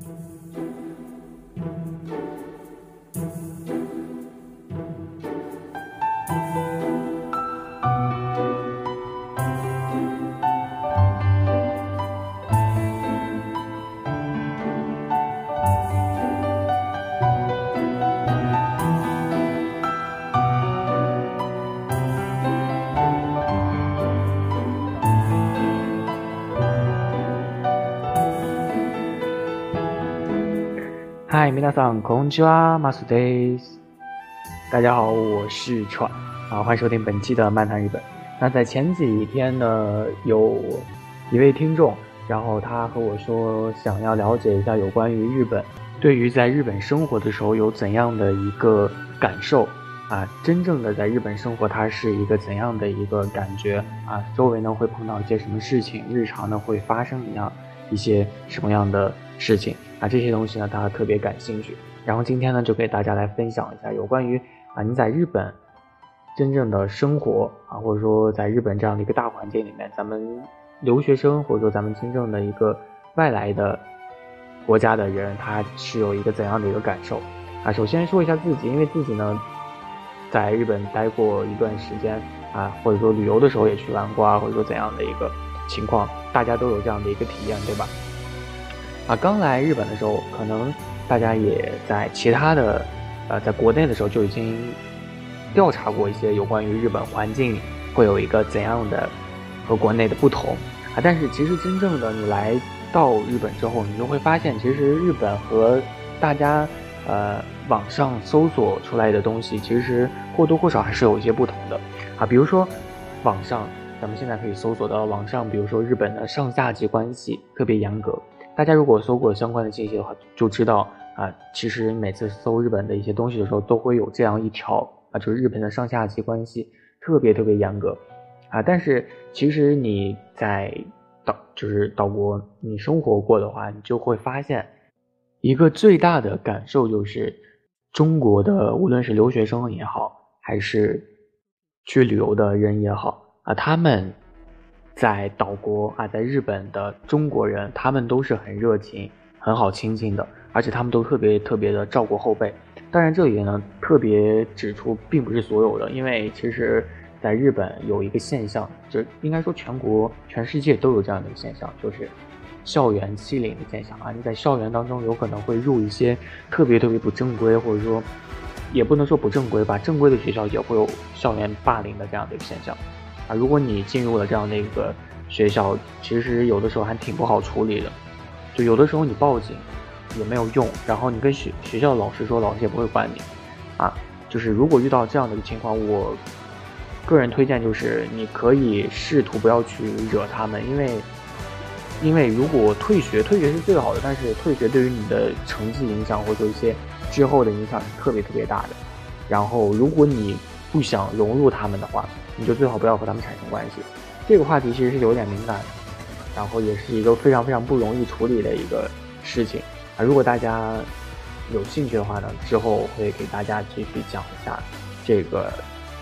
Música 嗨，皆さん、こんにちは、マスです。大家好，我是川啊，欢迎收听本期的漫谈日本。那在前几天呢，有一位听众，然后他和我说，想要了解一下有关于日本，对于在日本生活的时候有怎样的一个感受啊？真正的在日本生活，它是一个怎样的一个感觉啊？周围呢会碰到一些什么事情？日常呢会发生一样一些什么样的事情？ 啊，这些东西呢，他特别感兴趣。然后今天呢，就给大家来分享一下有关于啊，你在日本真正的生活啊，或者说在日本这样的一个大环境里面，咱们留学生或者说咱们真正的一个外来的国家的人，他是有一个怎样的一个感受啊？首先说一下自己，因为自己呢在日本待过一段时间啊，或者说旅游的时候也去玩过啊，或者说怎样的一个情况，大家都有这样的一个体验，对吧？啊，刚来日本的时候，可能大家也在其他的，呃，在国内的时候就已经调查过一些有关于日本环境会有一个怎样的和国内的不同啊。但是其实真正的你来到日本之后，你就会发现，其实日本和大家呃网上搜索出来的东西，其实或多或少还是有一些不同的啊。比如说网上，咱们现在可以搜索到网上，比如说日本的上下级关系特别严格。大家如果搜过相关的信息的话，就知道啊，其实每次搜日本的一些东西的时候，都会有这样一条啊，就是日本的上下级关系特别特别严格啊。但是其实你在岛就是岛国你生活过的话，你就会发现一个最大的感受就是，中国的无论是留学生也好，还是去旅游的人也好啊，他们。在岛国啊，在日本的中国人，他们都是很热情、很好亲近的，而且他们都特别特别的照顾后辈。当然，这里呢特别指出，并不是所有的，因为其实在日本有一个现象，就应该说全国、全世界都有这样的一个现象，就是校园欺凌的现象啊。你在校园当中有可能会入一些特别特别不正规，或者说也不能说不正规吧，正规的学校也会有校园霸凌的这样的一个现象。啊，如果你进入了这样的一个学校，其实有的时候还挺不好处理的，就有的时候你报警也没有用，然后你跟学学校老师说，老师也不会管你，啊，就是如果遇到这样的一个情况，我个人推荐就是你可以试图不要去惹他们，因为因为如果退学，退学是最好的，但是退学对于你的成绩影响或者一些之后的影响是特别特别大的，然后如果你不想融入他们的话。你就最好不要和他们产生关系，这个话题其实是有点敏感的，然后也是一个非常非常不容易处理的一个事情啊。如果大家有兴趣的话呢，之后我会给大家继续讲一下这个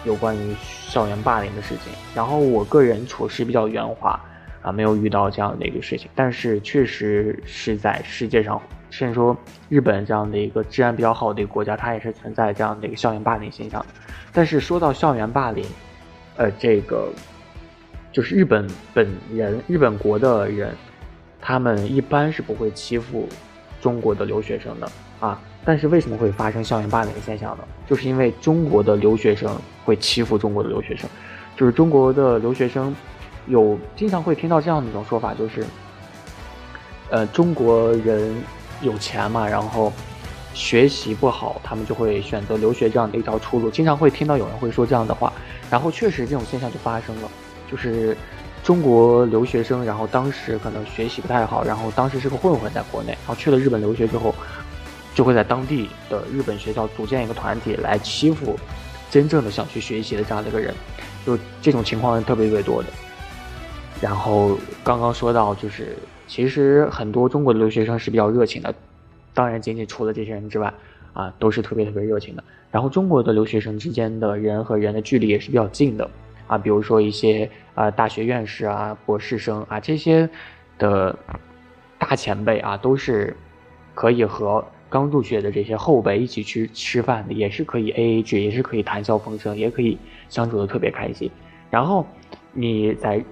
有关于校园霸凌的事情。然后我个人处事比较圆滑啊，没有遇到这样的一个事情，但是确实是在世界上，甚至说日本这样的一个治安比较好的一个国家，它也是存在这样的一个校园霸凌现象。但是说到校园霸凌，呃，这个就是日本本人、日本国的人，他们一般是不会欺负中国的留学生的啊。但是为什么会发生校园霸凌现象呢？就是因为中国的留学生会欺负中国的留学生，就是中国的留学生有经常会听到这样的一种说法，就是呃，中国人有钱嘛，然后学习不好，他们就会选择留学这样的一条出路。经常会听到有人会说这样的话。然后确实这种现象就发生了，就是中国留学生，然后当时可能学习不太好，然后当时是个混混在国内，然后去了日本留学之后，就会在当地的日本学校组建一个团体来欺负真正的想去学习的这样的一个人，就这种情况特别特别多的。然后刚刚说到，就是其实很多中国的留学生是比较热情的，当然仅仅除了这些人之外。啊，都是特别特别热情的。然后中国的留学生之间的人和人的距离也是比较近的啊，比如说一些啊大学院士啊、博士生啊这些的大前辈啊，都是可以和刚入学的这些后辈一起去吃饭的，也是可以 A A 制，也是可以谈笑风生，也可以相处的特别开心。然后你在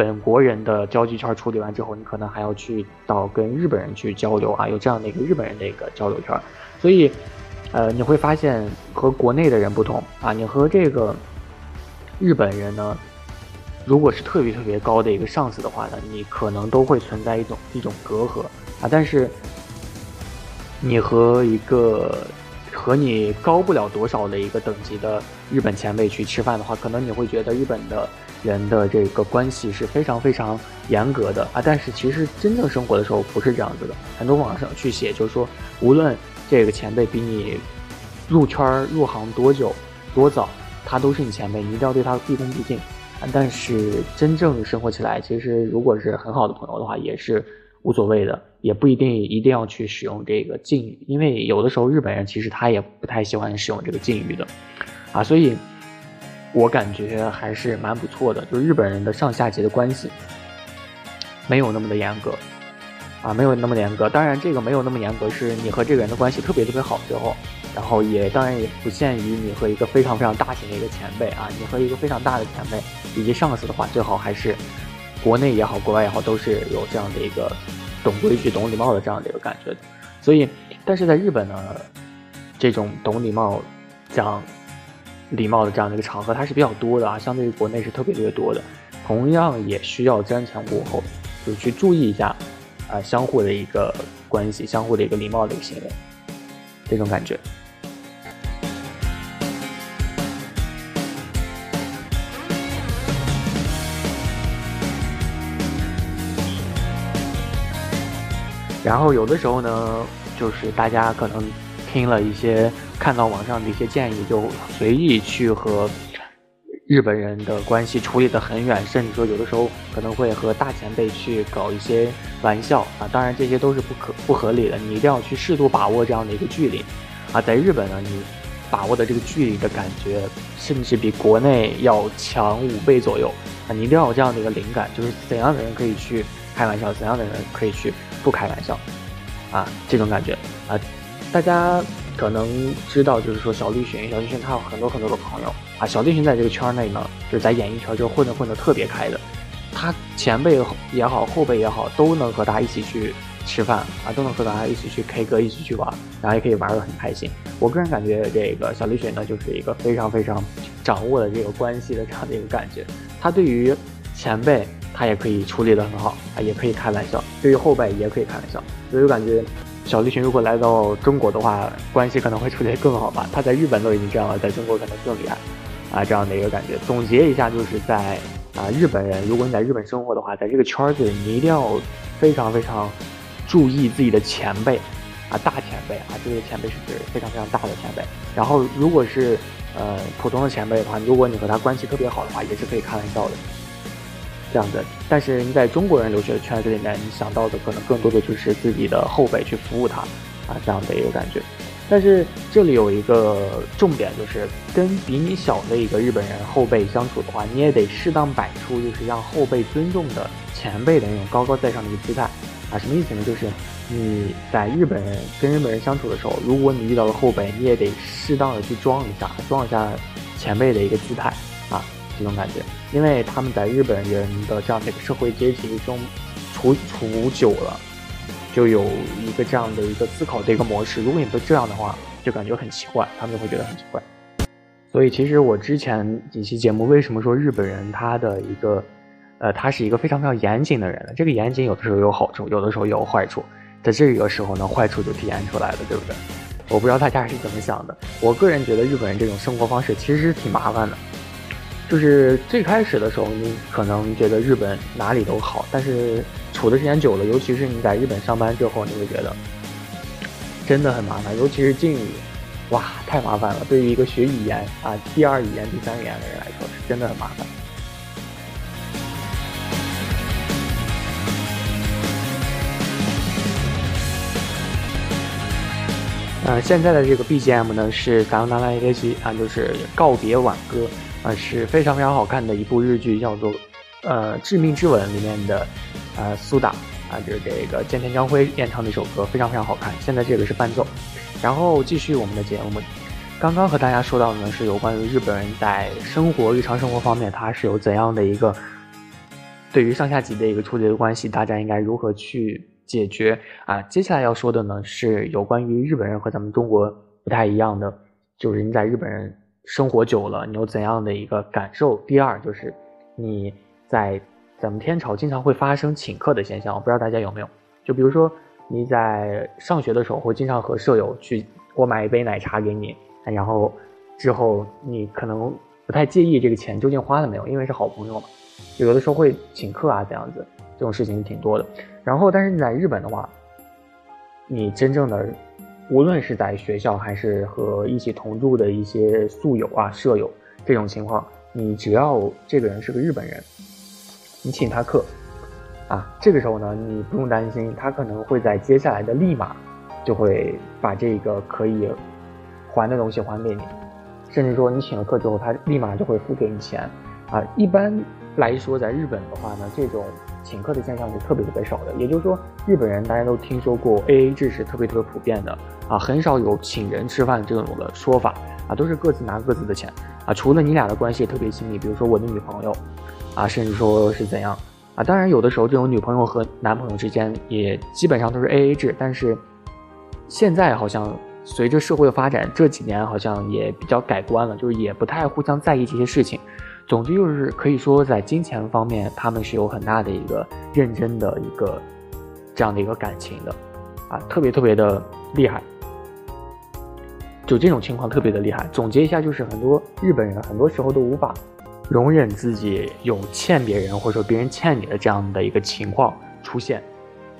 本国人的交际圈处理完之后，你可能还要去到跟日本人去交流啊，有这样的一个日本人的一个交流圈，所以，呃，你会发现和国内的人不同啊，你和这个日本人呢，如果是特别特别高的一个上司的话呢，你可能都会存在一种一种隔阂啊，但是你和一个和你高不了多少的一个等级的日本前辈去吃饭的话，可能你会觉得日本的。人的这个关系是非常非常严格的啊，但是其实真正生活的时候不是这样子的。很多网上去写，就是说，无论这个前辈比你入圈入行多久多早，他都是你前辈，你一定要对他毕恭毕敬啊。但是真正生活起来，其实如果是很好的朋友的话，也是无所谓的，也不一定一定要去使用这个敬语，因为有的时候日本人其实他也不太喜欢使用这个敬语的啊，所以。我感觉还是蛮不错的，就是日本人的上下级的关系没有那么的严格，啊，没有那么严格。当然，这个没有那么严格，是你和这个人的关系特别特别好之后，然后也当然也不限于你和一个非常非常大型的一个前辈啊，你和一个非常大的前辈以及上司的话，最好还是国内也好，国外也好，都是有这样的一个懂规矩、懂礼貌的这样的一个感觉的。所以，但是在日本呢，这种懂礼貌讲。礼貌的这样的一个场合，它是比较多的啊，相对于国内是特别特别多的，同样也需要瞻前顾后，就去注意一下，啊，相互的一个关系，相互的一个礼貌的一个行为，这种感觉。然后有的时候呢，就是大家可能听了一些。看到网上的一些建议，就随意去和日本人的关系处理得很远，甚至说有的时候可能会和大前辈去搞一些玩笑啊。当然这些都是不可不合理的，你一定要去适度把握这样的一个距离啊。在日本呢，你把握的这个距离的感觉，甚至比国内要强五倍左右啊。你一定要有这样的一个灵感，就是怎样的人可以去开玩笑，怎样的人可以去不开玩笑啊，这种感觉啊，大家。可能知道，就是说小栗旬，小栗旬他有很多很多的朋友啊。小栗旬在这个圈内呢，就是在演艺圈就混的混的特别开的。他前辈也好，后辈也好，都能和他一起去吃饭啊，都能和他一起去 K 歌，一起去玩，然后也可以玩的很开心。我个人感觉，这个小栗旬呢，就是一个非常非常掌握了这个关系的这样的一个感觉。他对于前辈，他也可以处理得很好啊，也可以开玩笑；对于后辈，也可以开玩笑。所以我感觉。小栗旬如果来到中国的话，关系可能会处理得更好吧。他在日本都已经这样了，在中国可能更厉害啊，这样的一个感觉。总结一下，就是在啊，日本人，如果你在日本生活的话，在这个圈子里，你一定要非常非常注意自己的前辈啊，大前辈啊，这个前辈是指非常非常大的前辈。然后，如果是呃普通的前辈的话，如果你和他关系特别好的话，也是可以开玩笑的。这样的，但是你在中国人留学的圈子里面，你想到的可能更多的就是自己的后辈去服务他，啊，这样的一个感觉。但是这里有一个重点，就是跟比你小的一个日本人后辈相处的话，你也得适当摆出就是让后辈尊重的前辈的那种高高在上的一个姿态，啊，什么意思呢？就是你在日本人跟日本人相处的时候，如果你遇到了后辈，你也得适当的去装一下，装一下前辈的一个姿态，啊。这种感觉，因为他们在日本人的这样的一个社会阶级中处处久了，就有一个这样的一个思考的一个模式。如果你不这样的话，就感觉很奇怪，他们就会觉得很奇怪。所以，其实我之前几期节目为什么说日本人他的一个，呃，他是一个非常非常严谨的人？这个严谨有的时候有好处，有的时候也有坏处。在这个时候呢，坏处就体现出来了，对不对？我不知道大家是怎么想的。我个人觉得日本人这种生活方式其实是挺麻烦的。就是最开始的时候，你可能觉得日本哪里都好，但是处的时间久了，尤其是你在日本上班之后，你会觉得真的很麻烦，尤其是敬语，哇，太麻烦了。对于一个学语言啊，第二语言、第三语言的人来说，是真的很麻烦。呃，现在的这个 BGM 呢是《达达拉耶西》啊，就是告别挽歌。啊，是非常非常好看的一部日剧，叫做《呃致命之吻》里面的呃苏打啊，就是这个菅田将晖演唱的一首歌，非常非常好看。现在这个是伴奏，然后继续我们的节目。刚刚和大家说到的呢，是有关于日本人在生活日常生活方面，他是有怎样的一个对于上下级的一个处理的关系，大家应该如何去解决啊？接下来要说的呢，是有关于日本人和咱们中国不太一样的，就是你在日本人生活久了，你有怎样的一个感受？第二就是你在。咱们天朝经常会发生请客的现象，我不知道大家有没有。就比如说你在上学的时候，会经常和舍友去，我买一杯奶茶给你，然后之后你可能不太介意这个钱究竟花了没有，因为是好朋友嘛。有的时候会请客啊，这样子，这种事情挺多的。然后，但是你在日本的话，你真正的无论是在学校还是和一起同住的一些宿友啊、舍友这种情况，你只要这个人是个日本人。你请他客，啊，这个时候呢，你不用担心，他可能会在接下来的立马就会把这个可以还的东西还给你，甚至说你请了客之后，他立马就会付给你钱，啊，一般来说，在日本的话呢，这种请客的现象是特别特别少的，也就是说，日本人大家都听说过 A A 制是特别特别普遍的，啊，很少有请人吃饭这种的说法，啊，都是各自拿各自的钱，啊，除了你俩的关系特别亲密，比如说我的女朋友。啊，甚至说是怎样啊？当然，有的时候这种女朋友和男朋友之间也基本上都是 A A 制，但是现在好像随着社会的发展，这几年好像也比较改观了，就是也不太互相在意这些事情。总之就是可以说，在金钱方面，他们是有很大的一个认真的一个这样的一个感情的，啊，特别特别的厉害。就这种情况特别的厉害。总结一下，就是很多日本人很多时候都无法。容忍自己有欠别人或者说别人欠你的这样的一个情况出现，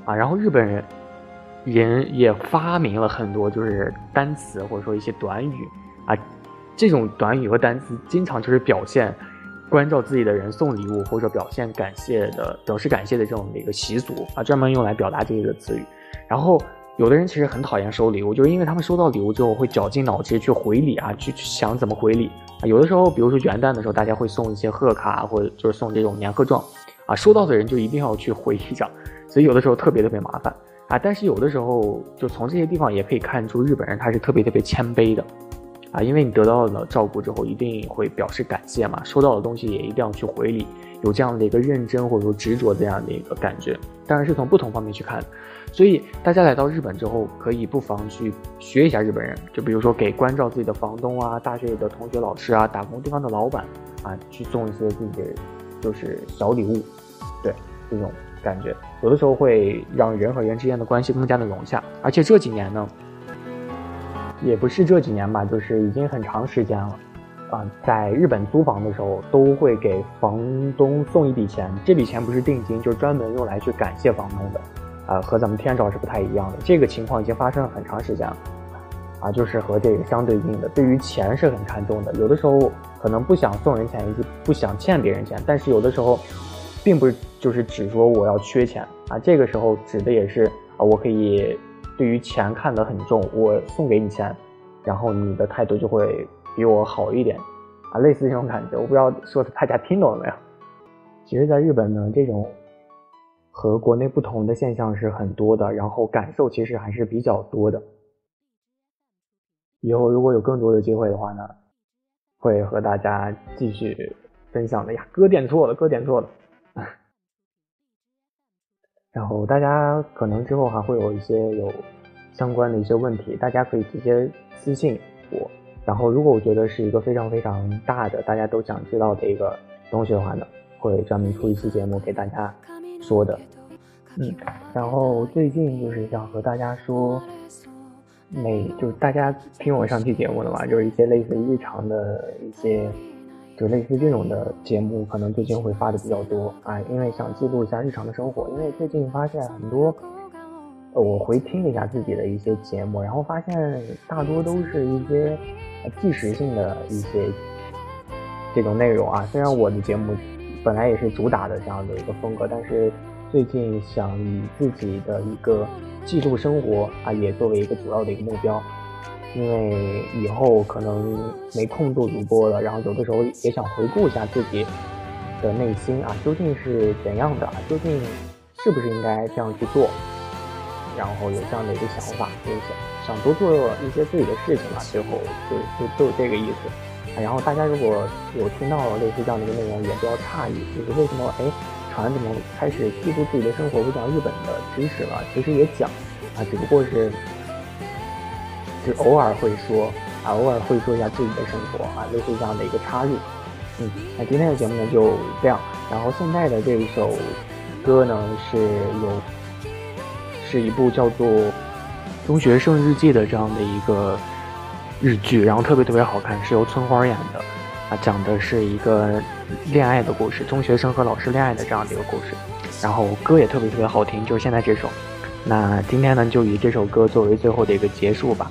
啊，然后日本人人也发明了很多就是单词或者说一些短语啊，这种短语和单词经常就是表现关照自己的人送礼物或者表现感谢的表示感谢的这种的一个习俗啊，专门用来表达这个词语，然后。有的人其实很讨厌收礼物，就是因为他们收到礼物之后会绞尽脑汁去回礼啊，去想怎么回礼啊。有的时候，比如说元旦的时候，大家会送一些贺卡，或者就是送这种年贺状，啊，收到的人就一定要去回一张，所以有的时候特别特别麻烦啊。但是有的时候，就从这些地方也可以看出日本人他是特别特别谦卑的，啊，因为你得到了照顾之后，一定会表示感谢嘛，收到的东西也一定要去回礼，有这样的一个认真或者说执着这样的一个感觉，当然是从不同方面去看。所以大家来到日本之后，可以不妨去学一下日本人，就比如说给关照自己的房东啊、大学里的同学、老师啊、打工地方的老板啊，去送一些自己的就是小礼物，对这种感觉，有的时候会让人和人之间的关系更加的融洽。而且这几年呢，也不是这几年吧，就是已经很长时间了，啊，在日本租房的时候都会给房东送一笔钱，这笔钱不是定金，就是专门用来去感谢房东的。啊，和咱们天朝是不太一样的。这个情况已经发生了很长时间了，啊，就是和这个相对应的，对于钱是很看重的。有的时候可能不想送人钱，以及不想欠别人钱，但是有的时候，并不是就是只说我要缺钱啊。这个时候指的也是啊，我可以对于钱看得很重，我送给你钱，然后你的态度就会比我好一点，啊，类似这种感觉。我不知道说的大家听懂了没有？其实，在日本呢，这种。和国内不同的现象是很多的，然后感受其实还是比较多的。以后如果有更多的机会的话呢，会和大家继续分享的呀。歌点错了，歌点错了。然后大家可能之后还会有一些有相关的一些问题，大家可以直接私信我。然后如果我觉得是一个非常非常大的，大家都想知道的一个东西的话呢，会专门出一期节目给大家。说的，嗯，然后最近就是想和大家说，每就是大家听我上期节目的嘛，就是一些类似于日常的一些，就类似这种的节目，可能最近会发的比较多啊，因为想记录一下日常的生活。因为最近发现很多，呃我回听了一下自己的一些节目，然后发现大多都是一些纪实性的一些这种内容啊。虽然我的节目。本来也是主打的这样的一个风格，但是最近想以自己的一个记录生活啊，也作为一个主要的一个目标，因为以后可能没空做主播了，然后有的时候也想回顾一下自己的内心啊，究竟是怎样的？究竟是不是应该这样去做？然后有这样的一个想法，就想想多做一些自己的事情吧。最后就就就这个意思。然后大家如果有听到类似这样的一个内容，也不要诧异，就是为什么哎，船怎么开始记录自己的生活，不讲日本的知识了？其实也讲啊，只不过是就偶尔会说啊，偶尔会说一下自己的生活啊，类似这样的一个插入。嗯，那今天的节目呢就这样。然后现在的这一首歌呢是有。是一部叫做《中学生日记》的这样的一个日剧，然后特别特别好看，是由村花演的，啊，讲的是一个恋爱的故事，中学生和老师恋爱的这样的一个故事，然后歌也特别特别好听，就是现在这首。那今天呢，就以这首歌作为最后的一个结束吧，